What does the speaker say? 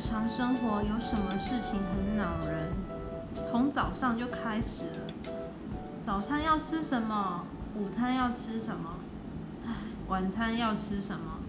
日常生活有什么事情很恼人？从早上就开始了。早餐要吃什么？午餐要吃什么？晚餐要吃什么？